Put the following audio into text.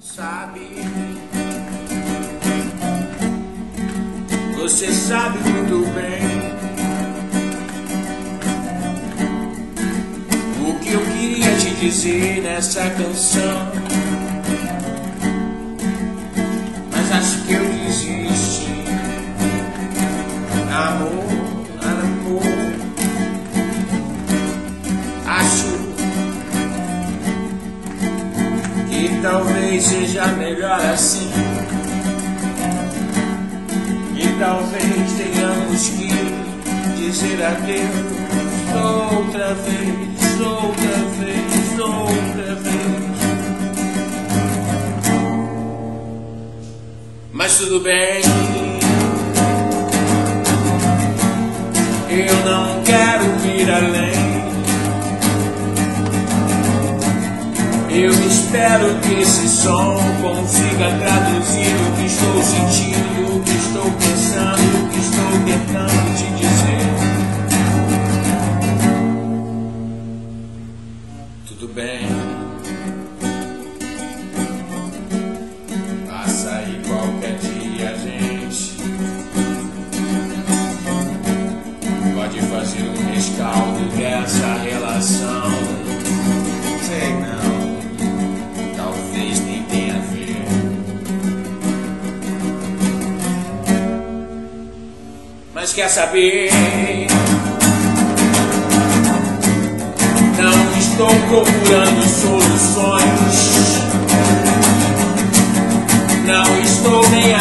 Sabe, você sabe muito bem o que eu queria te dizer nessa canção. Mas acho que eu desisti, amor, talvez seja melhor assim. E talvez tenhamos que dizer adeus outra vez, outra vez, outra vez. Mas tudo bem. Eu não quero ir além. Eu espero que esse som consiga traduzir o que estou sentindo, o que estou pensando, o que estou tentando te dizer. Tudo bem. Passa aí qualquer dia, gente. Pode fazer um rescaldo dessa relação. mas quer saber? Não estou procurando soluções, não estou nem